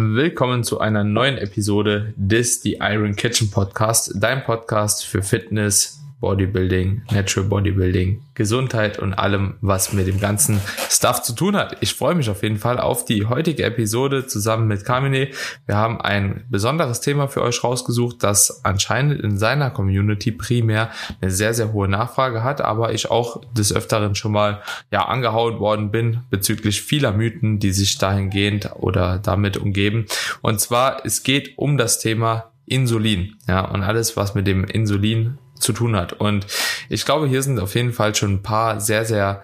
Willkommen zu einer neuen Episode des The Iron Kitchen Podcast, dein Podcast für Fitness, Bodybuilding, Natural Bodybuilding, Gesundheit und allem, was mit dem ganzen Stuff zu tun hat. Ich freue mich auf jeden Fall auf die heutige Episode zusammen mit Kamine. Wir haben ein besonderes Thema für euch rausgesucht, das anscheinend in seiner Community primär eine sehr, sehr hohe Nachfrage hat, aber ich auch des Öfteren schon mal ja angehauen worden bin bezüglich vieler Mythen, die sich dahingehend oder damit umgeben. Und zwar, es geht um das Thema Insulin, ja, und alles, was mit dem Insulin zu tun hat. Und ich glaube, hier sind auf jeden Fall schon ein paar sehr, sehr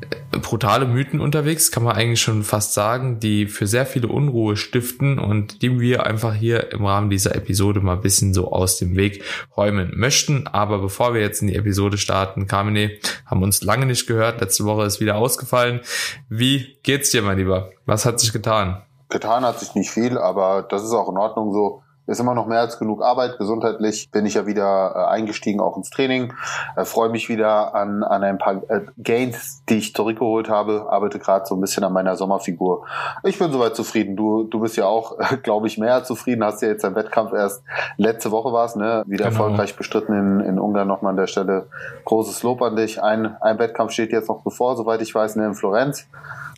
äh, brutale Mythen unterwegs, kann man eigentlich schon fast sagen, die für sehr viele Unruhe stiften und die wir einfach hier im Rahmen dieser Episode mal ein bisschen so aus dem Weg räumen möchten. Aber bevor wir jetzt in die Episode starten, Carmine, haben uns lange nicht gehört, letzte Woche ist wieder ausgefallen. Wie geht's dir, mein Lieber? Was hat sich getan? Getan hat sich nicht viel, aber das ist auch in Ordnung so ist immer noch mehr als genug Arbeit. Gesundheitlich bin ich ja wieder äh, eingestiegen, auch ins Training. Äh, Freue mich wieder an, an ein paar äh, Gains, die ich zurückgeholt habe. Arbeite gerade so ein bisschen an meiner Sommerfigur. Ich bin soweit zufrieden. Du, du bist ja auch, äh, glaube ich, mehr zufrieden. Hast ja jetzt deinen Wettkampf erst letzte Woche war's, ne? Wieder genau. erfolgreich bestritten in, in Ungarn nochmal an der Stelle. Großes Lob an dich. Ein, ein Wettkampf steht jetzt noch bevor, soweit ich weiß, ne, in Florenz.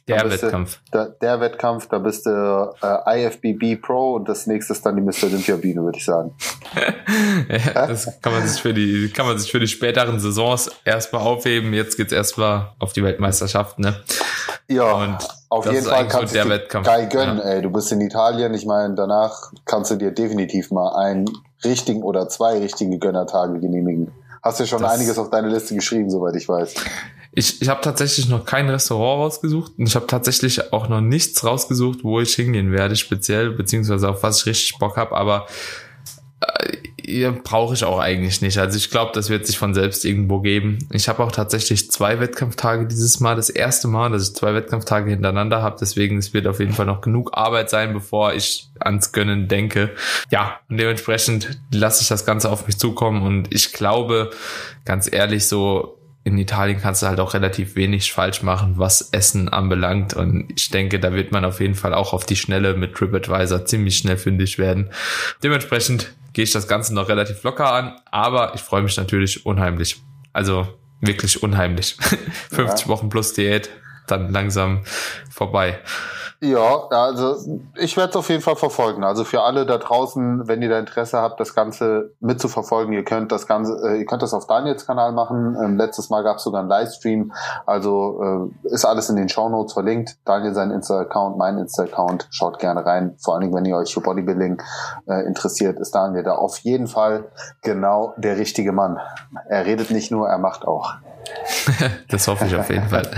Der Wettkampf. Du, der, der, Wettkampf, da bist du äh, IFBB Pro und das nächste ist dann die Mr. Olympia Biene, würde ich sagen. ja, das kann man sich für die, kann man sich für die späteren Saisons erstmal aufheben. Jetzt geht's erstmal auf die Weltmeisterschaft, ne? Ja, und auf jeden Fall kannst so du Wettkampf. geil gönnen, ja. ey. Du bist in Italien. Ich meine, danach kannst du dir definitiv mal einen richtigen oder zwei richtige Gönnertage genehmigen. Hast du schon das einiges auf deine Liste geschrieben, soweit ich weiß. Ich, ich habe tatsächlich noch kein Restaurant rausgesucht und ich habe tatsächlich auch noch nichts rausgesucht, wo ich hingehen werde, speziell, beziehungsweise auf was ich richtig Bock habe, aber äh, brauche ich auch eigentlich nicht. Also ich glaube, das wird sich von selbst irgendwo geben. Ich habe auch tatsächlich zwei Wettkampftage dieses Mal, das erste Mal, dass ich zwei Wettkampftage hintereinander habe. Deswegen es wird auf jeden Fall noch genug Arbeit sein, bevor ich ans Gönnen denke. Ja, und dementsprechend lasse ich das Ganze auf mich zukommen und ich glaube, ganz ehrlich, so in Italien kannst du halt auch relativ wenig falsch machen, was Essen anbelangt. Und ich denke, da wird man auf jeden Fall auch auf die Schnelle mit TripAdvisor ziemlich schnell fündig werden. Dementsprechend gehe ich das Ganze noch relativ locker an, aber ich freue mich natürlich unheimlich. Also wirklich unheimlich. 50 ja. Wochen plus Diät, dann langsam vorbei. Ja, also ich werde es auf jeden Fall verfolgen. Also für alle da draußen, wenn ihr da Interesse habt, das Ganze mitzuverfolgen, ihr könnt das Ganze, äh, ihr könnt das auf Daniels Kanal machen. Ähm, letztes Mal gab es sogar einen Livestream. Also äh, ist alles in den Show Notes verlinkt. Daniel sein Insta-Account, mein Insta-Account. Schaut gerne rein. Vor allen Dingen, wenn ihr euch für Bodybuilding äh, interessiert, ist Daniel da auf jeden Fall genau der richtige Mann. Er redet nicht nur, er macht auch. das hoffe ich auf jeden Fall.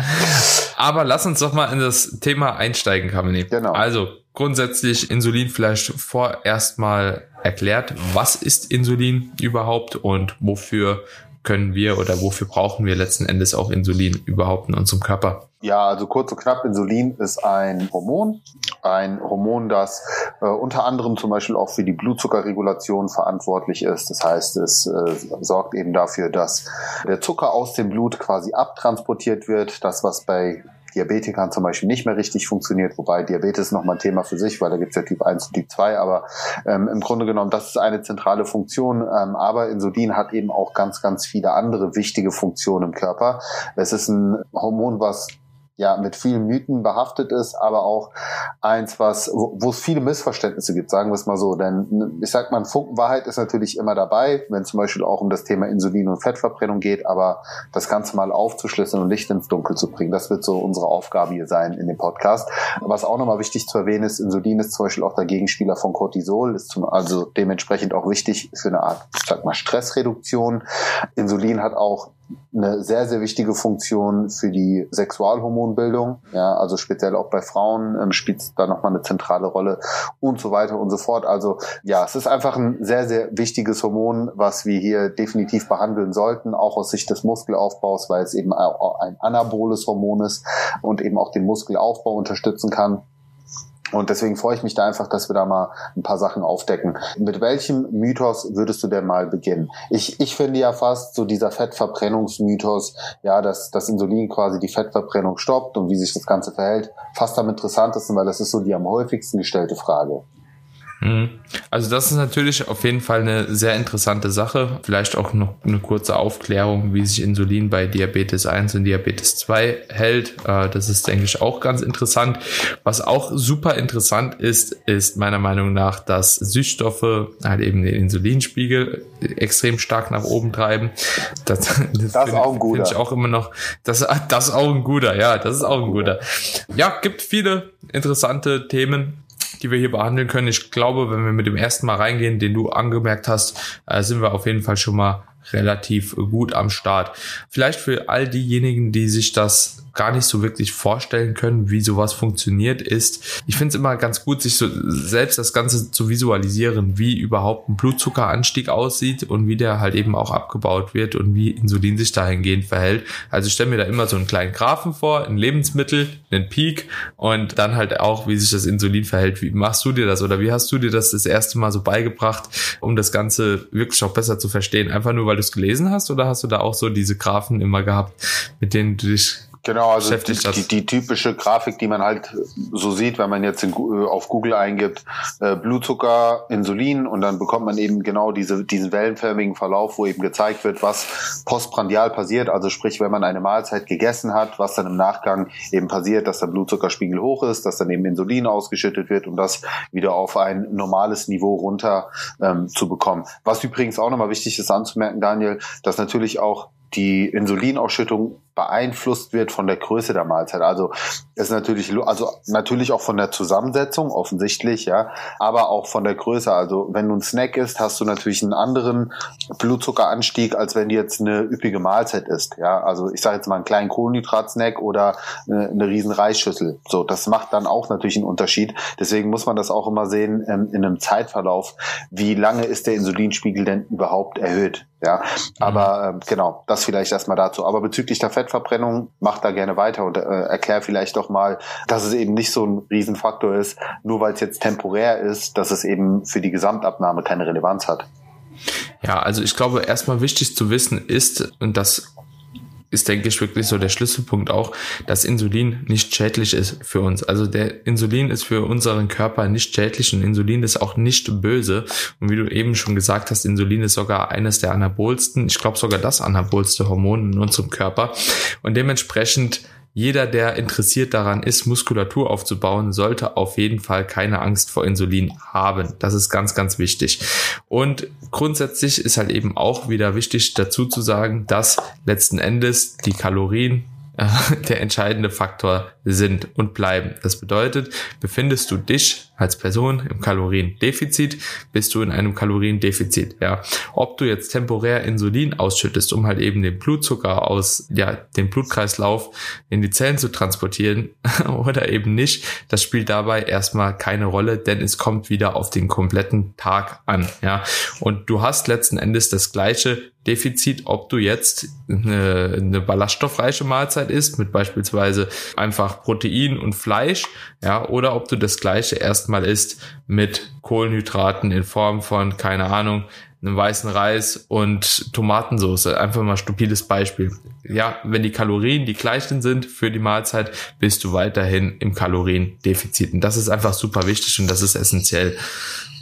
Aber lass uns doch mal in das Thema einsteigen, Kamini. Genau. Also grundsätzlich Insulin vielleicht vorerst mal erklärt. Was ist Insulin überhaupt und wofür können wir oder wofür brauchen wir letzten Endes auch Insulin überhaupt in unserem Körper? Ja, also kurz und knapp, Insulin ist ein Hormon, ein Hormon, das äh, unter anderem zum Beispiel auch für die Blutzuckerregulation verantwortlich ist. Das heißt, es äh, sorgt eben dafür, dass der Zucker aus dem Blut quasi abtransportiert wird. Das, was bei Diabetikern zum Beispiel nicht mehr richtig funktioniert, wobei Diabetes nochmal ein Thema für sich, weil da gibt es ja Typ 1 und Typ 2, aber ähm, im Grunde genommen, das ist eine zentrale Funktion, ähm, aber Insulin hat eben auch ganz, ganz viele andere wichtige Funktionen im Körper. Es ist ein Hormon, was ja mit vielen Mythen behaftet ist, aber auch eins, was wo, es viele Missverständnisse gibt, sagen wir es mal so. Denn ich sag mal, Funkenwahrheit ist natürlich immer dabei, wenn zum Beispiel auch um das Thema Insulin und Fettverbrennung geht, aber das Ganze mal aufzuschlüsseln und Licht ins Dunkel zu bringen, das wird so unsere Aufgabe hier sein in dem Podcast. Was auch nochmal wichtig zu erwähnen ist, Insulin ist zum Beispiel auch der Gegenspieler von Cortisol, ist zum, also dementsprechend auch wichtig für eine Art, ich sag mal, Stressreduktion. Insulin hat auch eine sehr, sehr wichtige Funktion für die Sexualhormonbildung. Ja, also speziell auch bei Frauen ähm, spielt da nochmal eine zentrale Rolle und so weiter und so fort. Also ja, es ist einfach ein sehr, sehr wichtiges Hormon, was wir hier definitiv behandeln sollten, auch aus Sicht des Muskelaufbaus, weil es eben ein anaboles Hormon ist und eben auch den Muskelaufbau unterstützen kann. Und deswegen freue ich mich da einfach, dass wir da mal ein paar Sachen aufdecken. Mit welchem Mythos würdest du denn mal beginnen? Ich, ich finde ja fast so dieser Fettverbrennungsmythos, ja, dass das Insulin quasi die Fettverbrennung stoppt und wie sich das Ganze verhält, fast am interessantesten, weil das ist so die am häufigsten gestellte Frage. Mhm. Also das ist natürlich auf jeden Fall eine sehr interessante Sache. Vielleicht auch noch eine kurze Aufklärung, wie sich Insulin bei Diabetes 1 und Diabetes 2 hält. Äh, das ist, denke ich, auch ganz interessant. Was auch super interessant ist, ist meiner Meinung nach, dass Süßstoffe halt eben den Insulinspiegel extrem stark nach oben treiben. Das, das, das ist auch ein guter. ich auch immer noch. Das, das ist auch ein guter, ja, das ist auch ein guter. Ja, gibt viele interessante Themen die wir hier behandeln können. Ich glaube, wenn wir mit dem ersten Mal reingehen, den du angemerkt hast, äh, sind wir auf jeden Fall schon mal relativ gut am Start. Vielleicht für all diejenigen, die sich das gar nicht so wirklich vorstellen können, wie sowas funktioniert, ist, ich finde es immer ganz gut, sich so selbst das Ganze zu visualisieren, wie überhaupt ein Blutzuckeranstieg aussieht und wie der halt eben auch abgebaut wird und wie Insulin sich dahingehend verhält. Also ich stelle mir da immer so einen kleinen Graphen vor, ein Lebensmittel, einen Peak und dann halt auch, wie sich das Insulin verhält. Wie machst du dir das oder wie hast du dir das das erste Mal so beigebracht, um das Ganze wirklich auch besser zu verstehen? Einfach nur, weil du es gelesen hast oder hast du da auch so diese Graphen immer gehabt, mit denen du dich Genau, also die, die, typische Grafik, die man halt so sieht, wenn man jetzt in, äh, auf Google eingibt, äh, Blutzucker, Insulin und dann bekommt man eben genau diese, diesen wellenförmigen Verlauf, wo eben gezeigt wird, was postprandial passiert, also sprich, wenn man eine Mahlzeit gegessen hat, was dann im Nachgang eben passiert, dass der Blutzuckerspiegel hoch ist, dass dann eben Insulin ausgeschüttet wird, um das wieder auf ein normales Niveau runter ähm, zu bekommen. Was übrigens auch nochmal wichtig ist anzumerken, Daniel, dass natürlich auch die Insulinausschüttung beeinflusst wird von der Größe der Mahlzeit. Also ist natürlich, also natürlich auch von der Zusammensetzung, offensichtlich, ja, aber auch von der Größe. Also wenn du ein Snack isst, hast du natürlich einen anderen Blutzuckeranstieg, als wenn du jetzt eine üppige Mahlzeit isst. Ja, also ich sage jetzt mal einen kleinen Kohlenhydratsnack oder eine, eine riesen Reisschüssel. So, das macht dann auch natürlich einen Unterschied. Deswegen muss man das auch immer sehen ähm, in einem Zeitverlauf. Wie lange ist der Insulinspiegel denn überhaupt erhöht? Ja, aber äh, genau, das vielleicht erstmal dazu. Aber bezüglich der Fettverbrennung, macht da gerne weiter und äh, erklär vielleicht doch mal, dass es eben nicht so ein Riesenfaktor ist, nur weil es jetzt temporär ist, dass es eben für die Gesamtabnahme keine Relevanz hat. Ja, also ich glaube, erstmal wichtig zu wissen ist, und das ist, denke ich, wirklich so der Schlüsselpunkt auch, dass Insulin nicht schädlich ist für uns. Also der Insulin ist für unseren Körper nicht schädlich und Insulin ist auch nicht böse. Und wie du eben schon gesagt hast, Insulin ist sogar eines der anabolsten, ich glaube sogar das anabolste Hormon in unserem Körper. Und dementsprechend jeder, der interessiert daran ist, Muskulatur aufzubauen, sollte auf jeden Fall keine Angst vor Insulin haben. Das ist ganz, ganz wichtig. Und grundsätzlich ist halt eben auch wieder wichtig dazu zu sagen, dass letzten Endes die Kalorien der entscheidende Faktor sind und bleiben. Das bedeutet, befindest du dich als Person im Kaloriendefizit, bist du in einem Kaloriendefizit. Ja, ob du jetzt temporär Insulin ausschüttest, um halt eben den Blutzucker aus, ja, den Blutkreislauf in die Zellen zu transportieren oder eben nicht, das spielt dabei erstmal keine Rolle, denn es kommt wieder auf den kompletten Tag an. Ja, und du hast letzten Endes das gleiche Defizit, ob du jetzt eine, eine ballaststoffreiche Mahlzeit isst, mit beispielsweise einfach Protein und Fleisch, ja, oder ob du das gleiche erstmal isst mit Kohlenhydraten in Form von, keine Ahnung, einem weißen Reis und Tomatensauce. Einfach mal stupides Beispiel. Ja, wenn die Kalorien die gleichen sind für die Mahlzeit, bist du weiterhin im Kaloriendefizit. Und das ist einfach super wichtig und das ist essentiell.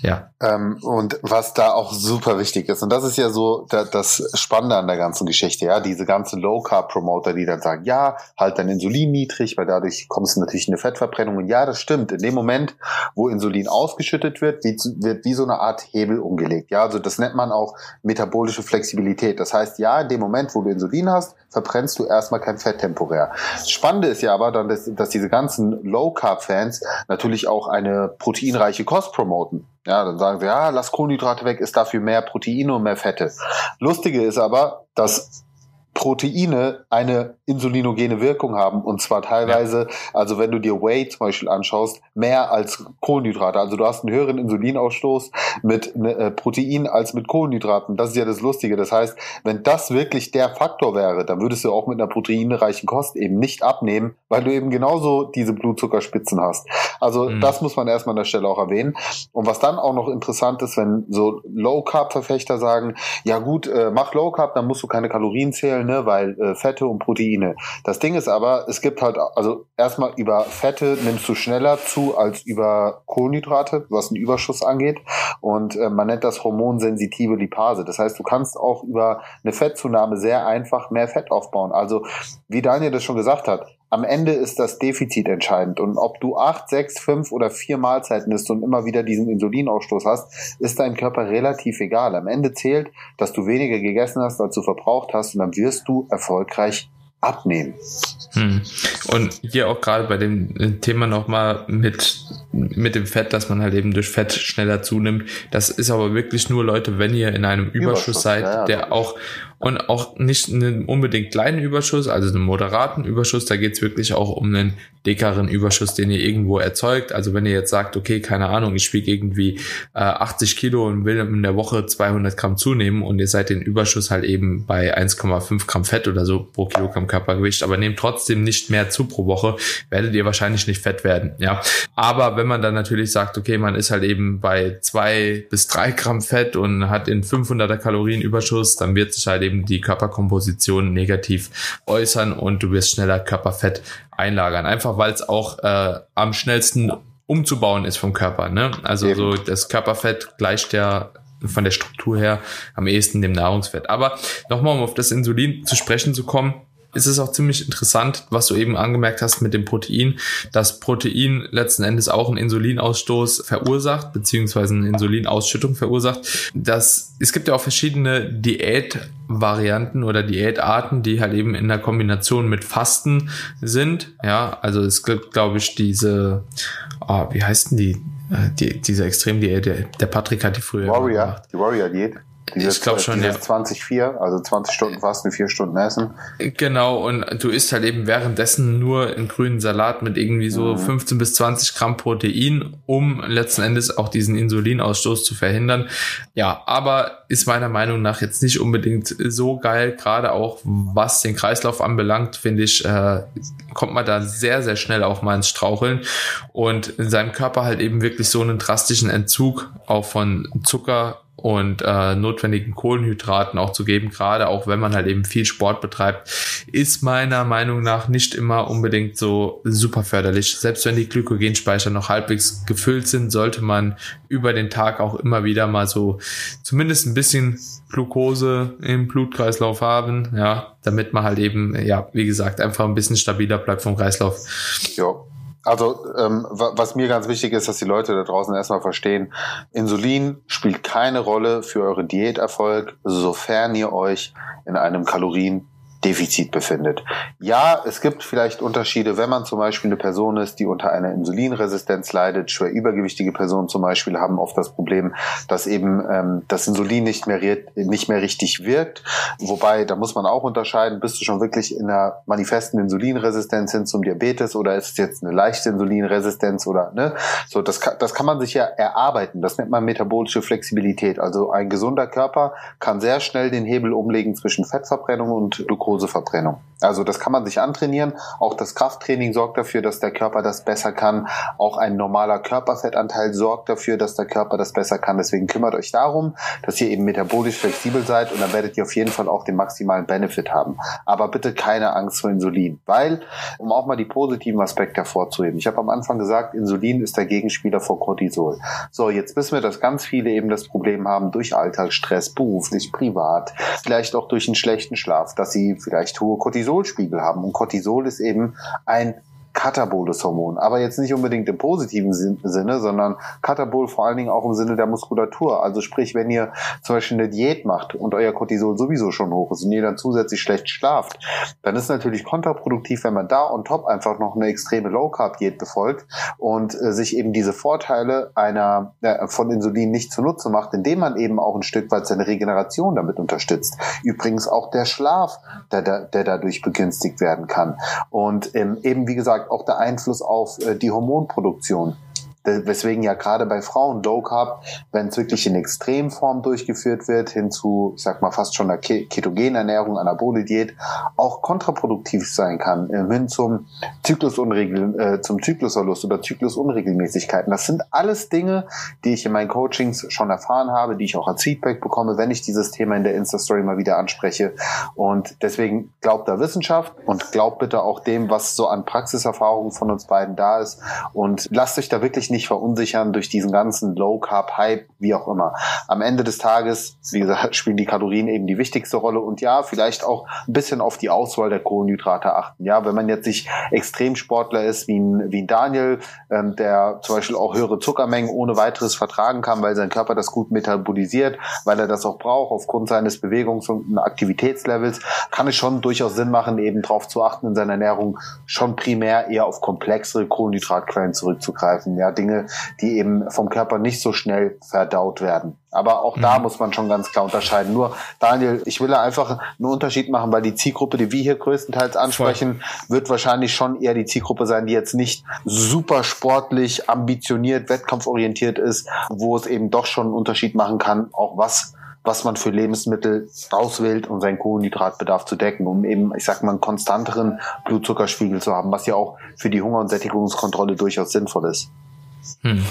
Ja. Ähm, und was da auch super wichtig ist, und das ist ja so da, das Spannende an der ganzen Geschichte, ja, diese ganzen Low-Carb-Promoter, die dann sagen, ja, halt dein Insulin niedrig, weil dadurch kommst du natürlich in eine Fettverbrennung. Und ja, das stimmt. In dem Moment, wo Insulin ausgeschüttet wird, wird, wird wie so eine Art Hebel umgelegt. Ja, also das nennt man auch metabolische Flexibilität. Das heißt, ja, in dem Moment, wo du Insulin hast, verbrennst du erstmal kein Fett temporär. Das Spannende ist ja aber dann, dass, dass diese ganzen Low-Carb-Fans natürlich auch eine proteinreiche Kost promoten. Ja, dann sagen sie, ja, lass Kohlenhydrate weg, ist dafür mehr Proteine und mehr Fette. Lustige ist aber, dass Proteine eine insulinogene Wirkung haben und zwar teilweise, ja. also wenn du dir Whey zum Beispiel anschaust, mehr als Kohlenhydrate. Also du hast einen höheren Insulinausstoß mit ne, äh, Protein als mit Kohlenhydraten. Das ist ja das Lustige. Das heißt, wenn das wirklich der Faktor wäre, dann würdest du auch mit einer proteinreichen Kost eben nicht abnehmen, weil du eben genauso diese Blutzuckerspitzen hast. Also mhm. das muss man erstmal an der Stelle auch erwähnen. Und was dann auch noch interessant ist, wenn so Low-Carb-Verfechter sagen, ja gut, äh, mach Low-Carb, dann musst du keine Kalorien zählen, ne, weil äh, Fette und Proteine. Das Ding ist aber, es gibt halt, also erstmal über Fette nimmst du schneller zu als über Kohlenhydrate, was einen Überschuss angeht. Und äh, man nennt das hormonsensitive Lipase. Das heißt, du kannst auch über eine Fettzunahme sehr einfach mehr Fett aufbauen. Also, wie Daniel das schon gesagt hat, am Ende ist das Defizit entscheidend. Und ob du acht, sechs, fünf oder vier Mahlzeiten isst und immer wieder diesen Insulinausstoß hast, ist dein Körper relativ egal. Am Ende zählt, dass du weniger gegessen hast, als du verbraucht hast, und dann wirst du erfolgreich abnehmen. Hm. Und hier auch gerade bei dem Thema nochmal mit, mit dem Fett, dass man halt eben durch Fett schneller zunimmt. Das ist aber wirklich nur Leute, wenn ihr in einem Überschuss, Überschuss seid, ja, der auch und auch nicht einen unbedingt kleinen Überschuss, also einen moderaten Überschuss. Da geht's wirklich auch um einen dickeren Überschuss, den ihr irgendwo erzeugt. Also wenn ihr jetzt sagt, okay, keine Ahnung, ich wiege irgendwie äh, 80 Kilo und will in der Woche 200 Gramm zunehmen und ihr seid den Überschuss halt eben bei 1,5 Gramm Fett oder so pro Kilogramm Körpergewicht, aber nehmt trotzdem nicht mehr zu pro Woche, werdet ihr wahrscheinlich nicht fett werden. Ja, aber wenn man dann natürlich sagt, okay, man ist halt eben bei zwei bis drei Gramm Fett und hat in 500er Kalorien Überschuss, dann wird sich halt eben eben die Körperkomposition negativ äußern und du wirst schneller Körperfett einlagern. Einfach weil es auch äh, am schnellsten umzubauen ist vom Körper. Ne? Also eben. so das Körperfett gleicht ja von der Struktur her am ehesten dem Nahrungsfett. Aber nochmal, um auf das Insulin zu sprechen zu kommen, ist es auch ziemlich interessant, was du eben angemerkt hast mit dem Protein, dass Protein letzten Endes auch einen Insulinausstoß verursacht, beziehungsweise eine Insulinausschüttung verursacht. Das, es gibt ja auch verschiedene Diätvarianten oder Diätarten, die halt eben in der Kombination mit Fasten sind. Ja, also es gibt, glaube ich, diese, oh, wie heißt denn die? Äh, die, diese Extremdiät, der, der Patrick hat die früher Warrior, gemacht. die Warrior-Diät. Dieses, ich glaube schon, ja. 20-4, also 20 Stunden Fasten, 4 Stunden Essen. Genau, und du isst halt eben währenddessen nur einen grünen Salat mit irgendwie so mhm. 15 bis 20 Gramm Protein, um letzten Endes auch diesen Insulinausstoß zu verhindern. Ja, aber ist meiner Meinung nach jetzt nicht unbedingt so geil, gerade auch was den Kreislauf anbelangt, finde ich, äh, kommt man da sehr, sehr schnell auch mal ins Straucheln und in seinem Körper halt eben wirklich so einen drastischen Entzug auch von Zucker und äh, notwendigen Kohlenhydraten auch zu geben, gerade auch wenn man halt eben viel Sport betreibt, ist meiner Meinung nach nicht immer unbedingt so super förderlich. Selbst wenn die Glykogenspeicher noch halbwegs gefüllt sind, sollte man über den Tag auch immer wieder mal so zumindest ein bisschen Glucose im Blutkreislauf haben, ja, damit man halt eben, ja, wie gesagt, einfach ein bisschen stabiler bleibt vom Kreislauf. Ja. Also ähm, was mir ganz wichtig ist, dass die Leute da draußen erstmal verstehen, Insulin spielt keine Rolle für euren Diäterfolg, sofern ihr euch in einem Kalorien Defizit befindet. Ja, es gibt vielleicht Unterschiede, wenn man zum Beispiel eine Person ist, die unter einer Insulinresistenz leidet. Schwer übergewichtige Personen zum Beispiel haben oft das Problem, dass eben ähm, das Insulin nicht mehr, nicht mehr richtig wirkt. Wobei, da muss man auch unterscheiden, bist du schon wirklich in einer manifesten Insulinresistenz hin zum Diabetes oder ist es jetzt eine leichte Insulinresistenz oder ne? So, das kann, das kann man sich ja erarbeiten. Das nennt man metabolische Flexibilität. Also ein gesunder Körper kann sehr schnell den Hebel umlegen zwischen Fettverbrennung und Glucose Glukoseverbrennung. Also das kann man sich antrainieren. Auch das Krafttraining sorgt dafür, dass der Körper das besser kann. Auch ein normaler Körperfettanteil sorgt dafür, dass der Körper das besser kann. Deswegen kümmert euch darum, dass ihr eben metabolisch flexibel seid und dann werdet ihr auf jeden Fall auch den maximalen Benefit haben. Aber bitte keine Angst vor Insulin, weil, um auch mal die positiven Aspekte hervorzuheben, ich habe am Anfang gesagt, Insulin ist der Gegenspieler vor Cortisol. So, jetzt wissen wir, dass ganz viele eben das Problem haben durch Alltagsstress, beruflich, privat, vielleicht auch durch einen schlechten Schlaf, dass sie vielleicht hohe Cortisolspiegel haben. Und Cortisol ist eben ein kataboles Hormon. Aber jetzt nicht unbedingt im positiven Sinne, sondern katabol vor allen Dingen auch im Sinne der Muskulatur. Also sprich, wenn ihr zum Beispiel eine Diät macht und euer Cortisol sowieso schon hoch ist und ihr dann zusätzlich schlecht schlaft, dann ist natürlich kontraproduktiv, wenn man da on top einfach noch eine extreme Low Carb Diät befolgt und äh, sich eben diese Vorteile einer äh, von Insulin nicht zunutze macht, indem man eben auch ein Stück weit seine Regeneration damit unterstützt. Übrigens auch der Schlaf, der, der, der dadurch begünstigt werden kann. Und ähm, eben wie gesagt auch der Einfluss auf äh, die Hormonproduktion weswegen ja gerade bei Frauen Low Carb, wenn es wirklich in Extremform durchgeführt wird, hin zu, ich sag mal, fast schon einer ketogenen Ernährung, Anabole Diät, auch kontraproduktiv sein kann, äh, hin zum Zyklusunregel, äh, zum Zyklusverlust oder Zyklusunregelmäßigkeiten. Das sind alles Dinge, die ich in meinen Coachings schon erfahren habe, die ich auch als Feedback bekomme, wenn ich dieses Thema in der Insta-Story mal wieder anspreche. Und deswegen glaubt da Wissenschaft und glaubt bitte auch dem, was so an Praxiserfahrung von uns beiden da ist und lasst euch da wirklich nicht verunsichern durch diesen ganzen Low Carb Hype, wie auch immer. Am Ende des Tages, wie gesagt, spielen die Kalorien eben die wichtigste Rolle und ja, vielleicht auch ein bisschen auf die Auswahl der Kohlenhydrate achten. Ja, wenn man jetzt nicht Extremsportler ist wie ein, wie ein Daniel, ähm, der zum Beispiel auch höhere Zuckermengen ohne weiteres vertragen kann, weil sein Körper das gut metabolisiert, weil er das auch braucht aufgrund seines Bewegungs- und Aktivitätslevels, kann es schon durchaus Sinn machen, eben darauf zu achten in seiner Ernährung, schon primär eher auf komplexere Kohlenhydratquellen zurückzugreifen. Ja, Dinge, die eben vom Körper nicht so schnell verdaut werden. Aber auch mhm. da muss man schon ganz klar unterscheiden. Nur, Daniel, ich will da einfach einen Unterschied machen, weil die Zielgruppe, die wir hier größtenteils ansprechen, Voll. wird wahrscheinlich schon eher die Zielgruppe sein, die jetzt nicht super sportlich, ambitioniert, wettkampforientiert ist, wo es eben doch schon einen Unterschied machen kann, auch was was man für Lebensmittel auswählt, um seinen Kohlenhydratbedarf zu decken, um eben, ich sag mal, einen konstanteren Blutzuckerspiegel zu haben, was ja auch für die Hunger- und Sättigungskontrolle durchaus sinnvoll ist. Hm.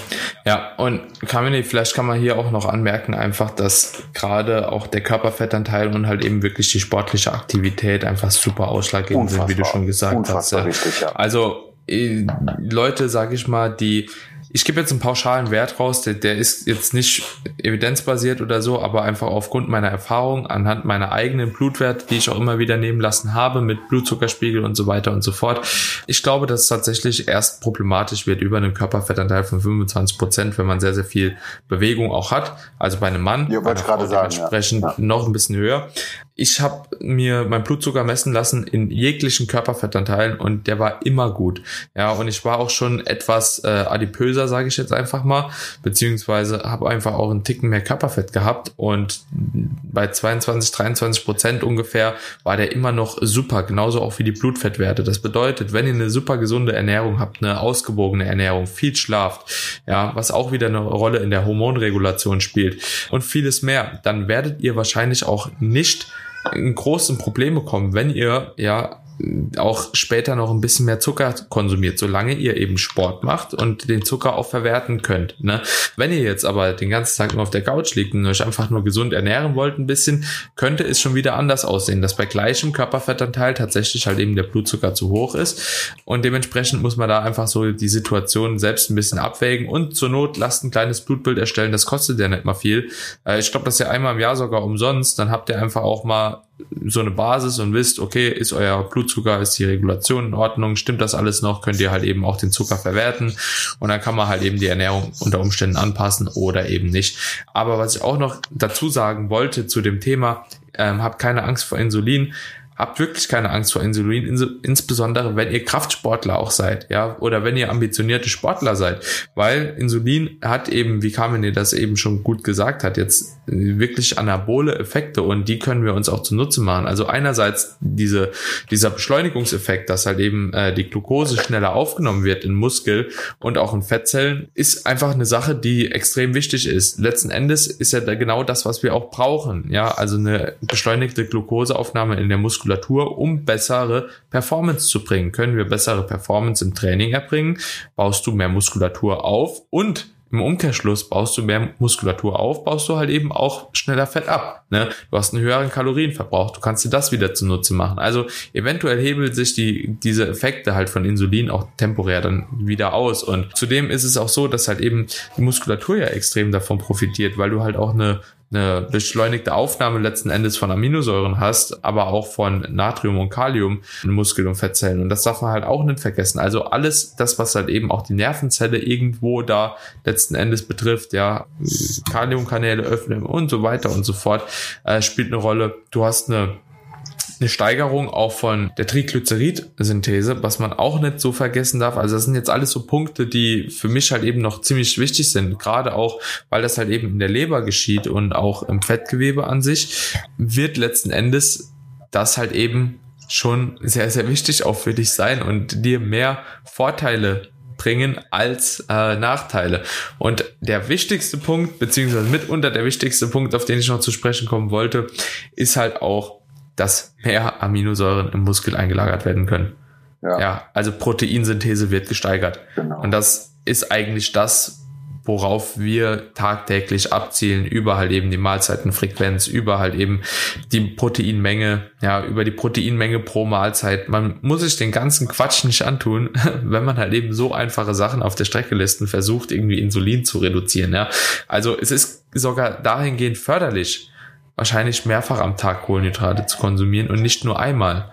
Ja, und Kamini, vielleicht kann man hier auch noch anmerken, einfach, dass gerade auch der Körperfettanteil und halt eben wirklich die sportliche Aktivität einfach super ausschlaggebend sind, wie du schon gesagt Unfassbar hast. Richtig, ja. Also äh, Leute, sag ich mal, die ich gebe jetzt einen pauschalen Wert raus, der, der ist jetzt nicht evidenzbasiert oder so, aber einfach aufgrund meiner Erfahrung, anhand meiner eigenen Blutwert, die ich auch immer wieder nehmen lassen habe, mit Blutzuckerspiegel und so weiter und so fort. Ich glaube, dass es tatsächlich erst problematisch wird über einen Körperfettanteil von 25 Prozent, wenn man sehr, sehr viel Bewegung auch hat. Also bei einem Mann, ja, bei einer Frau sagen, dementsprechend ja. noch ein bisschen höher ich habe mir mein Blutzucker messen lassen in jeglichen Körperfettanteilen und der war immer gut. Ja, und ich war auch schon etwas äh, adipöser, sage ich jetzt einfach mal, beziehungsweise habe einfach auch einen Ticken mehr Körperfett gehabt und bei 22, 23 Prozent ungefähr war der immer noch super, genauso auch wie die Blutfettwerte. Das bedeutet, wenn ihr eine super gesunde Ernährung habt, eine ausgewogene Ernährung, viel schlaft, ja, was auch wieder eine Rolle in der Hormonregulation spielt und vieles mehr, dann werdet ihr wahrscheinlich auch nicht in großen Probleme kommen, wenn ihr ja auch später noch ein bisschen mehr Zucker konsumiert, solange ihr eben Sport macht und den Zucker auch verwerten könnt. Ne? Wenn ihr jetzt aber den ganzen Tag nur auf der Couch liegt und euch einfach nur gesund ernähren wollt ein bisschen, könnte es schon wieder anders aussehen, dass bei gleichem Körperfettanteil tatsächlich halt eben der Blutzucker zu hoch ist und dementsprechend muss man da einfach so die Situation selbst ein bisschen abwägen und zur Not lasst ein kleines Blutbild erstellen, das kostet ja nicht mal viel. Äh, ich glaube, das ist ja einmal im Jahr sogar umsonst, dann habt ihr einfach auch mal so eine Basis und wisst, okay, ist euer Blutzucker, ist die Regulation in Ordnung, stimmt das alles noch, könnt ihr halt eben auch den Zucker verwerten und dann kann man halt eben die Ernährung unter Umständen anpassen oder eben nicht. Aber was ich auch noch dazu sagen wollte zu dem Thema, ähm, habt keine Angst vor Insulin, habt wirklich keine Angst vor Insulin, ins insbesondere wenn ihr Kraftsportler auch seid, ja, oder wenn ihr ambitionierte Sportler seid, weil Insulin hat eben, wie Carmen das eben schon gut gesagt hat, jetzt wirklich anabole Effekte und die können wir uns auch zunutze machen. Also einerseits diese, dieser Beschleunigungseffekt, dass halt eben äh, die Glucose schneller aufgenommen wird in Muskel und auch in Fettzellen, ist einfach eine Sache, die extrem wichtig ist. Letzten Endes ist ja genau das, was wir auch brauchen, ja, also eine beschleunigte Glucoseaufnahme in der Muskel Muskulatur, um bessere Performance zu bringen. Können wir bessere Performance im Training erbringen? Baust du mehr Muskulatur auf und im Umkehrschluss baust du mehr Muskulatur auf, baust du halt eben auch schneller Fett ab. Ne? Du hast einen höheren Kalorienverbrauch, du kannst dir das wieder zunutze machen. Also eventuell hebelt sich die, diese Effekte halt von Insulin auch temporär dann wieder aus. Und zudem ist es auch so, dass halt eben die Muskulatur ja extrem davon profitiert, weil du halt auch eine eine beschleunigte Aufnahme letzten Endes von Aminosäuren hast, aber auch von Natrium und Kalium in Muskel- und Fettzellen. Und das darf man halt auch nicht vergessen. Also alles das, was halt eben auch die Nervenzelle irgendwo da letzten Endes betrifft, ja, Kaliumkanäle öffnen und so weiter und so fort, äh, spielt eine Rolle. Du hast eine eine Steigerung auch von der Triglycerid-Synthese, was man auch nicht so vergessen darf. Also das sind jetzt alles so Punkte, die für mich halt eben noch ziemlich wichtig sind. Gerade auch, weil das halt eben in der Leber geschieht und auch im Fettgewebe an sich, wird letzten Endes das halt eben schon sehr, sehr wichtig auch für dich sein und dir mehr Vorteile bringen als äh, Nachteile. Und der wichtigste Punkt, beziehungsweise mitunter der wichtigste Punkt, auf den ich noch zu sprechen kommen wollte, ist halt auch dass mehr Aminosäuren im Muskel eingelagert werden können. Ja, ja also Proteinsynthese wird gesteigert. Genau. Und das ist eigentlich das, worauf wir tagtäglich abzielen, über halt eben die Mahlzeitenfrequenz, über halt eben die Proteinmenge, ja, über die Proteinmenge pro Mahlzeit. Man muss sich den ganzen Quatsch nicht antun, wenn man halt eben so einfache Sachen auf der Strecke lässt und versucht, irgendwie Insulin zu reduzieren, ja. Also es ist sogar dahingehend förderlich, wahrscheinlich mehrfach am Tag Kohlenhydrate zu konsumieren und nicht nur einmal.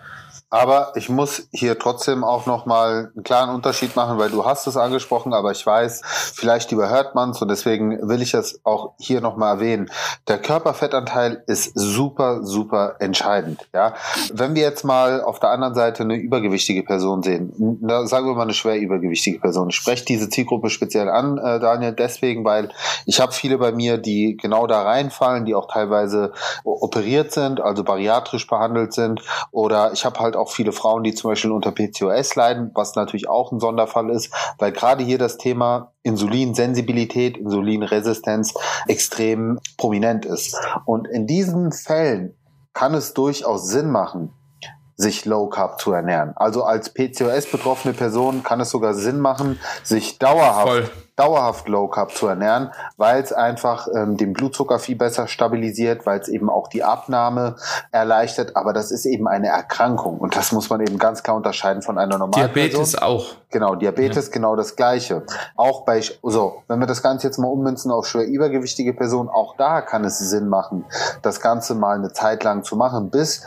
Aber ich muss hier trotzdem auch nochmal einen klaren Unterschied machen, weil du hast es angesprochen, aber ich weiß, vielleicht überhört man es und deswegen will ich es auch hier nochmal erwähnen. Der Körperfettanteil ist super, super entscheidend. Ja, Wenn wir jetzt mal auf der anderen Seite eine übergewichtige Person sehen, da sagen wir mal eine schwer übergewichtige Person. Ich spreche diese Zielgruppe speziell an, äh, Daniel, deswegen, weil ich habe viele bei mir, die genau da reinfallen, die auch teilweise operiert sind, also bariatrisch behandelt sind oder ich habe halt auch viele Frauen, die zum Beispiel unter PCOS leiden, was natürlich auch ein Sonderfall ist, weil gerade hier das Thema Insulinsensibilität, Insulinresistenz extrem prominent ist. Und in diesen Fällen kann es durchaus Sinn machen, sich Low Carb zu ernähren. Also als PCOS betroffene Person kann es sogar Sinn machen, sich dauerhaft Voll dauerhaft Low Carb zu ernähren, weil es einfach ähm, den Blutzucker viel besser stabilisiert, weil es eben auch die Abnahme erleichtert. Aber das ist eben eine Erkrankung und das muss man eben ganz klar unterscheiden von einer normalen Diabetes Person. auch. Genau, Diabetes ja. genau das Gleiche. Auch bei so, wenn wir das Ganze jetzt mal ummünzen auf schwer übergewichtige Personen, auch da kann es Sinn machen, das Ganze mal eine Zeit lang zu machen, bis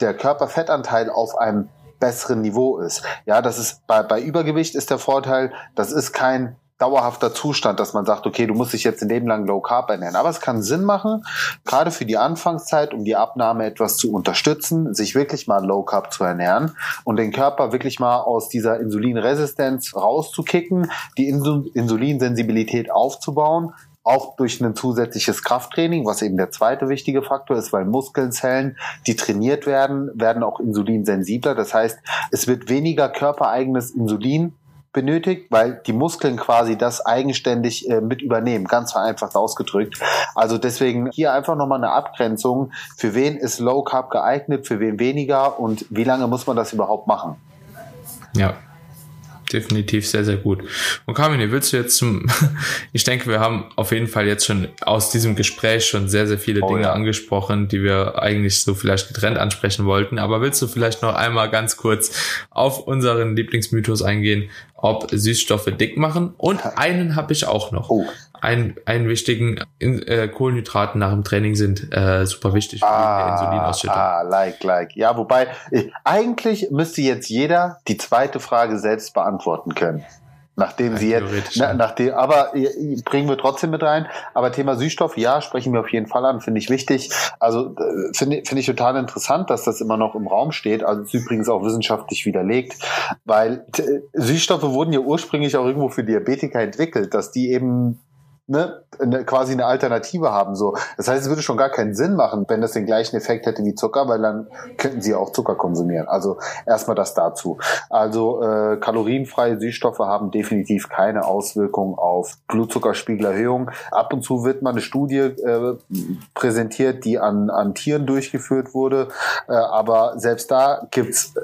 der Körperfettanteil auf einem besseren Niveau ist. Ja, das ist bei, bei Übergewicht ist der Vorteil, das ist kein dauerhafter Zustand, dass man sagt, okay, du musst dich jetzt ein Leben lang Low Carb ernähren. Aber es kann Sinn machen, gerade für die Anfangszeit, um die Abnahme etwas zu unterstützen, sich wirklich mal Low Carb zu ernähren und den Körper wirklich mal aus dieser Insulinresistenz rauszukicken, die Insulinsensibilität aufzubauen, auch durch ein zusätzliches Krafttraining, was eben der zweite wichtige Faktor ist, weil Muskelzellen, die trainiert werden, werden auch insulinsensibler. Das heißt, es wird weniger körpereigenes Insulin benötigt, weil die Muskeln quasi das eigenständig äh, mit übernehmen, ganz vereinfacht ausgedrückt. Also deswegen hier einfach nochmal eine Abgrenzung, für wen ist Low Carb geeignet, für wen weniger und wie lange muss man das überhaupt machen. Ja, definitiv sehr, sehr gut. Und Carmine, willst du jetzt zum, ich denke, wir haben auf jeden Fall jetzt schon aus diesem Gespräch schon sehr, sehr viele oh, Dinge ja. angesprochen, die wir eigentlich so vielleicht getrennt ansprechen wollten. Aber willst du vielleicht noch einmal ganz kurz auf unseren Lieblingsmythos eingehen, ob Süßstoffe dick machen? Und einen habe ich auch noch. Oh einen, einen wichtigen äh, Kohlenhydraten nach dem Training sind äh, super wichtig für ah, die Insulinausschüttung. Ah, like, like. Ja, wobei, äh, eigentlich müsste jetzt jeder die zweite Frage selbst beantworten können. Nachdem ja, sie jetzt, na, nachdem, aber äh, bringen wir trotzdem mit rein. Aber Thema Süßstoff, ja, sprechen wir auf jeden Fall an, finde ich wichtig. Also äh, finde finde ich total interessant, dass das immer noch im Raum steht. Also ist übrigens auch wissenschaftlich widerlegt, weil Süßstoffe wurden ja ursprünglich auch irgendwo für Diabetiker entwickelt, dass die eben ne, eine, quasi eine Alternative haben. So, das heißt, es würde schon gar keinen Sinn machen, wenn das den gleichen Effekt hätte wie Zucker, weil dann könnten sie auch Zucker konsumieren. Also erstmal das dazu. Also äh, kalorienfreie Süßstoffe haben definitiv keine Auswirkung auf Blutzuckerspiegelerhöhung. Ab und zu wird mal eine Studie äh, präsentiert, die an, an Tieren durchgeführt wurde, äh, aber selbst da gibt's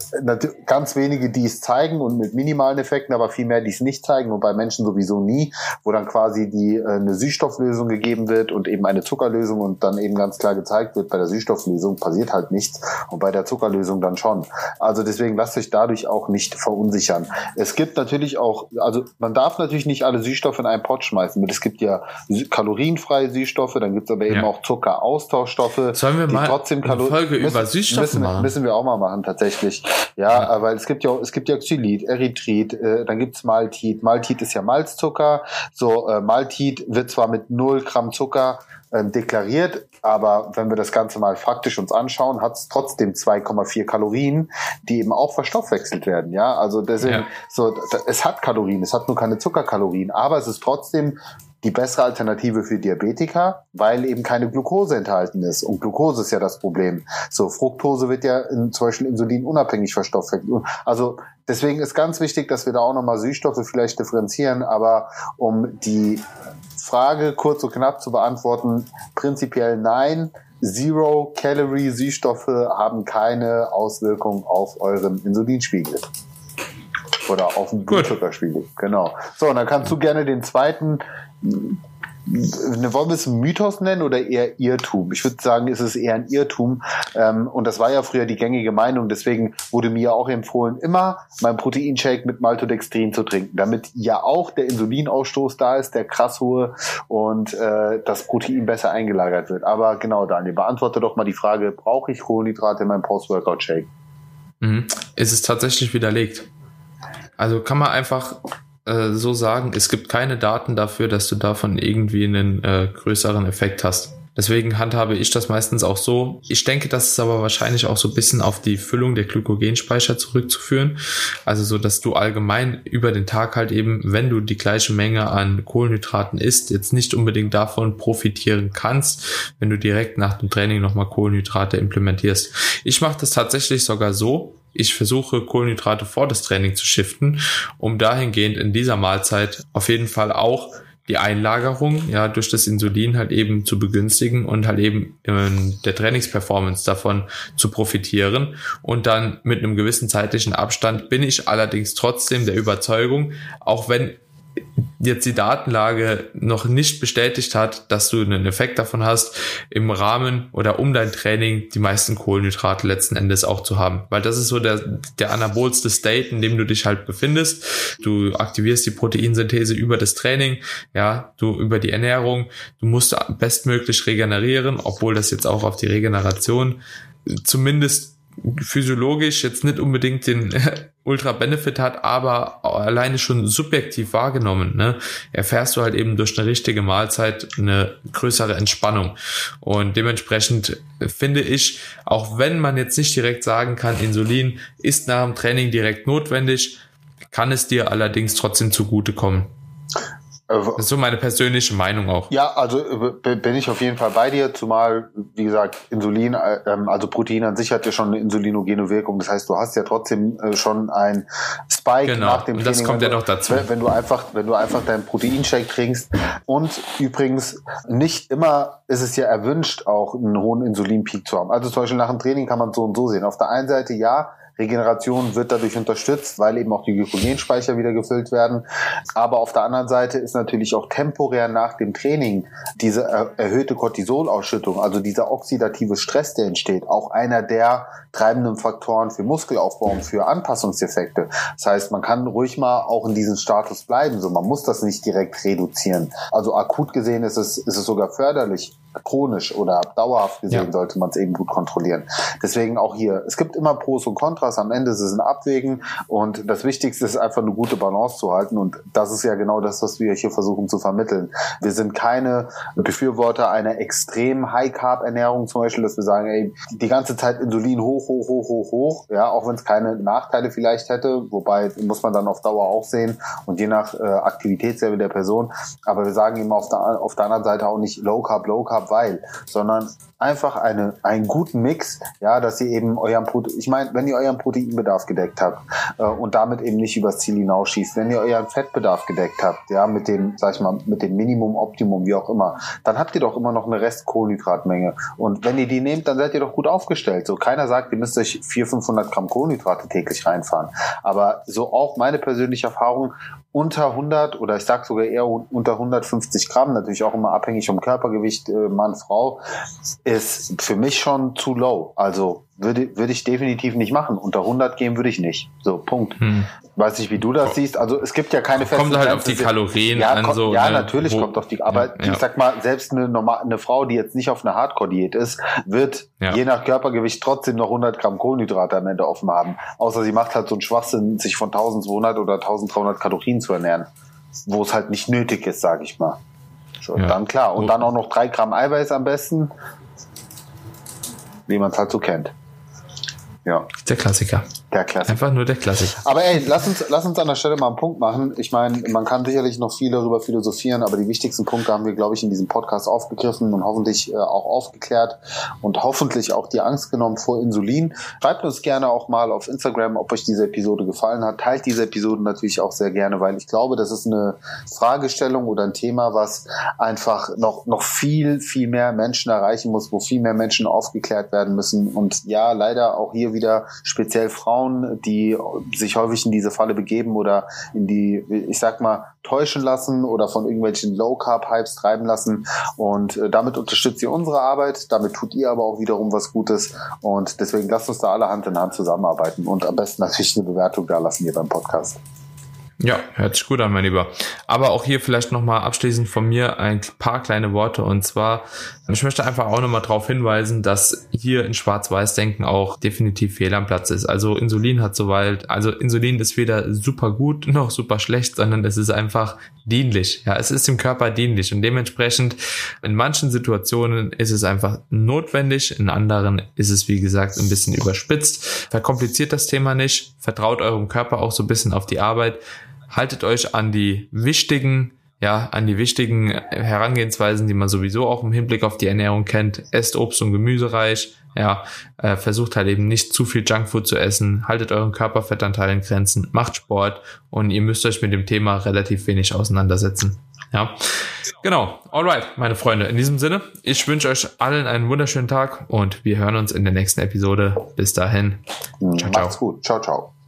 ganz wenige, die es zeigen und mit minimalen Effekten, aber viel mehr, die es nicht zeigen und bei Menschen sowieso nie, wo dann quasi die äh, eine Süßstoff Süßstofflösung gegeben wird und eben eine Zuckerlösung und dann eben ganz klar gezeigt wird, bei der Süßstofflösung passiert halt nichts und bei der Zuckerlösung dann schon. Also deswegen lasst euch dadurch auch nicht verunsichern. Es gibt natürlich auch, also man darf natürlich nicht alle Süßstoffe in einen Pott schmeißen. Es gibt ja kalorienfreie Süßstoffe, dann gibt es aber eben ja. auch Zuckeraustauschstoffe. Sollen wir mal trotzdem eine Folge müssen, über Süßstoffe müssen, machen? Müssen wir auch mal machen, tatsächlich. Ja, ja. weil es gibt ja es gibt ja Xylit, Erythrit, äh, dann gibt's Maltit. Maltit ist ja Malzzucker. So, äh, Maltit wird zwar mit 0 Gramm Zucker äh, deklariert, aber wenn wir das Ganze mal faktisch uns anschauen, hat es trotzdem 2,4 Kalorien, die eben auch verstoffwechselt werden. Ja, also deswegen, ja. so, es hat Kalorien, es hat nur keine Zuckerkalorien, aber es ist trotzdem die bessere Alternative für Diabetiker, weil eben keine Glucose enthalten ist. Und Glucose ist ja das Problem. So, Fructose wird ja in, zum Beispiel Insulin unabhängig verstoffwechselt. Also deswegen ist ganz wichtig, dass wir da auch nochmal Süßstoffe vielleicht differenzieren. Aber um die Frage kurz und knapp zu beantworten, prinzipiell nein. Zero Calorie Süßstoffe haben keine Auswirkung auf euren Insulinspiegel. Oder auf den Blutzuckerspiegel. Genau. So, und dann kannst du gerne den zweiten wollen wir es Mythos nennen oder eher Irrtum? Ich würde sagen, es ist eher ein Irrtum. Ähm, und das war ja früher die gängige Meinung. Deswegen wurde mir auch empfohlen, immer mein Proteinshake mit Maltodextrin zu trinken, damit ja auch der Insulinausstoß da ist, der krass hohe und äh, das Protein besser eingelagert wird. Aber genau, Daniel, beantworte doch mal die Frage, brauche ich Kohlenhydrate in meinem Post-Workout-Shake? Mhm. Es ist tatsächlich widerlegt. Also kann man einfach äh, so sagen, es gibt keine Daten dafür, dass du davon irgendwie einen äh, größeren Effekt hast. Deswegen handhabe ich das meistens auch so. Ich denke, das ist aber wahrscheinlich auch so ein bisschen auf die Füllung der Glykogenspeicher zurückzuführen. Also so, dass du allgemein über den Tag halt eben, wenn du die gleiche Menge an Kohlenhydraten isst, jetzt nicht unbedingt davon profitieren kannst, wenn du direkt nach dem Training nochmal Kohlenhydrate implementierst. Ich mache das tatsächlich sogar so, ich versuche Kohlenhydrate vor das Training zu shiften, um dahingehend in dieser Mahlzeit auf jeden Fall auch die Einlagerung ja durch das Insulin halt eben zu begünstigen und halt eben in der Trainingsperformance davon zu profitieren. Und dann mit einem gewissen zeitlichen Abstand bin ich allerdings trotzdem der Überzeugung, auch wenn jetzt die Datenlage noch nicht bestätigt hat, dass du einen Effekt davon hast, im Rahmen oder um dein Training die meisten Kohlenhydrate letzten Endes auch zu haben. Weil das ist so der, der anabolste State, in dem du dich halt befindest. Du aktivierst die Proteinsynthese über das Training, ja, du über die Ernährung. Du musst bestmöglich regenerieren, obwohl das jetzt auch auf die Regeneration zumindest physiologisch jetzt nicht unbedingt den Ultra-Benefit hat, aber alleine schon subjektiv wahrgenommen, ne, erfährst du halt eben durch eine richtige Mahlzeit eine größere Entspannung. Und dementsprechend finde ich, auch wenn man jetzt nicht direkt sagen kann, Insulin ist nach dem Training direkt notwendig, kann es dir allerdings trotzdem zugutekommen. Äh, das ist so meine persönliche Meinung auch. Ja, also äh, bin ich auf jeden Fall bei dir, zumal, wie gesagt, Insulin, äh, ähm, also Protein an sich hat ja schon eine insulinogene Wirkung. Das heißt, du hast ja trotzdem schon ein Spike genau. nach dem Training. Das kommt ja noch dazu. Wenn, wenn du einfach, wenn du einfach deinen Proteinshake trinkst und übrigens nicht immer ist es ja erwünscht, auch einen hohen Insulinpeak zu haben. Also zum Beispiel nach dem Training kann man so und so sehen. Auf der einen Seite ja, Regeneration wird dadurch unterstützt, weil eben auch die Glykogenspeicher wieder gefüllt werden. Aber auf der anderen Seite ist natürlich auch temporär nach dem Training diese erhöhte Cortisolausschüttung, also dieser oxidative Stress, der entsteht, auch einer der treibenden Faktoren für Muskelaufbau und für Anpassungseffekte. Das heißt, man kann ruhig mal auch in diesem Status bleiben. So, man muss das nicht direkt reduzieren. Also akut gesehen ist es, ist es sogar förderlich, chronisch oder dauerhaft gesehen ja. sollte man es eben gut kontrollieren. Deswegen auch hier, es gibt immer Pros und Kontras, am Ende ist es ein Abwägen und das Wichtigste ist einfach eine gute Balance zu halten und das ist ja genau das, was wir hier versuchen zu vermitteln. Wir sind keine Befürworter einer extrem High-Carb-Ernährung zum Beispiel, dass wir sagen, ey, die ganze Zeit Insulin hoch, hoch, hoch, hoch, hoch, ja, auch wenn es keine Nachteile vielleicht hätte, wobei muss man dann auf Dauer auch sehen und je nach äh, Aktivitätslevel der Person, aber wir sagen eben auf der, auf der anderen Seite auch nicht Low Carb, Weil, sondern einfach eine, einen guten Mix, ja, dass ihr eben euren Protein, ich meine, wenn ihr euren Proteinbedarf gedeckt habt äh, und damit eben nicht übers Ziel hinausschießt, wenn ihr euren Fettbedarf gedeckt habt, ja, mit dem, sag ich mal, mit dem Minimum, Optimum, wie auch immer, dann habt ihr doch immer noch eine Restkohlenhydratmenge. Und wenn ihr die nehmt, dann seid ihr doch gut aufgestellt. So, keiner sagt, ihr müsst euch 400, 500 Gramm Kohlenhydrate täglich reinfahren. Aber so auch meine persönliche Erfahrung, unter 100 oder ich sag sogar eher unter 150 Gramm, natürlich auch immer abhängig vom Körpergewicht, äh, Mann, Frau, ist für mich schon zu low. Also würde, würde ich definitiv nicht machen. Unter 100 gehen würde ich nicht. So, Punkt. Hm. Weiß nicht, wie du das siehst. Also es gibt ja keine festen Kommt halt auf die Kalorien ja, an. So, ja, ne, natürlich wo, kommt auf die, aber ja, ich sag mal, selbst eine, normal, eine Frau, die jetzt nicht auf einer Hardcore-Diät ist, wird ja. je nach Körpergewicht trotzdem noch 100 Gramm Kohlenhydrate am Ende offen haben. Außer sie macht halt so einen Schwachsinn, sich von 1200 oder 1300 Kalorien zu ernähren. Wo es halt nicht nötig ist, sage ich mal. So, dann klar. Und dann auch noch drei Gramm Eiweiß am besten. Wie man es halt so kennt. Ja. Der Klassiker. Der Klassiker. Einfach nur der Klassiker. Aber ey, lass uns, lass uns an der Stelle mal einen Punkt machen. Ich meine, man kann sicherlich noch viel darüber philosophieren, aber die wichtigsten Punkte haben wir, glaube ich, in diesem Podcast aufgegriffen und hoffentlich äh, auch aufgeklärt und hoffentlich auch die Angst genommen vor Insulin. Schreibt uns gerne auch mal auf Instagram, ob euch diese Episode gefallen hat. Teilt diese Episode natürlich auch sehr gerne, weil ich glaube, das ist eine Fragestellung oder ein Thema, was einfach noch, noch viel, viel mehr Menschen erreichen muss, wo viel mehr Menschen aufgeklärt werden müssen. Und ja, leider auch hier wieder speziell Frauen, die sich häufig in diese Falle begeben oder in die, ich sag mal, täuschen lassen oder von irgendwelchen Low-Carb-Hypes treiben lassen. Und äh, damit unterstützt ihr unsere Arbeit, damit tut ihr aber auch wiederum was Gutes. Und deswegen lasst uns da alle Hand in Hand zusammenarbeiten und am besten natürlich eine Bewertung da lassen hier beim Podcast. Ja, hört sich gut an, mein Lieber. Aber auch hier vielleicht nochmal abschließend von mir ein paar kleine Worte. Und zwar, ich möchte einfach auch nochmal darauf hinweisen, dass hier in Schwarz-Weiß-Denken auch definitiv Fehl am Platz ist. Also Insulin hat soweit, also Insulin ist weder super gut noch super schlecht, sondern es ist einfach dienlich. Ja, es ist dem Körper dienlich. Und dementsprechend in manchen Situationen ist es einfach notwendig, in anderen ist es, wie gesagt, ein bisschen überspitzt. Verkompliziert das Thema nicht, vertraut eurem Körper auch so ein bisschen auf die Arbeit haltet euch an die wichtigen, ja, an die wichtigen Herangehensweisen, die man sowieso auch im Hinblick auf die Ernährung kennt. Esst Obst und Gemüse reich, ja, äh, versucht halt eben nicht zu viel Junkfood zu essen, haltet euren Körperfettanteil in Grenzen, macht Sport und ihr müsst euch mit dem Thema relativ wenig auseinandersetzen. Ja, genau. Alright, meine Freunde. In diesem Sinne, ich wünsche euch allen einen wunderschönen Tag und wir hören uns in der nächsten Episode. Bis dahin. Ciao, ciao. Macht's gut. Ciao, ciao.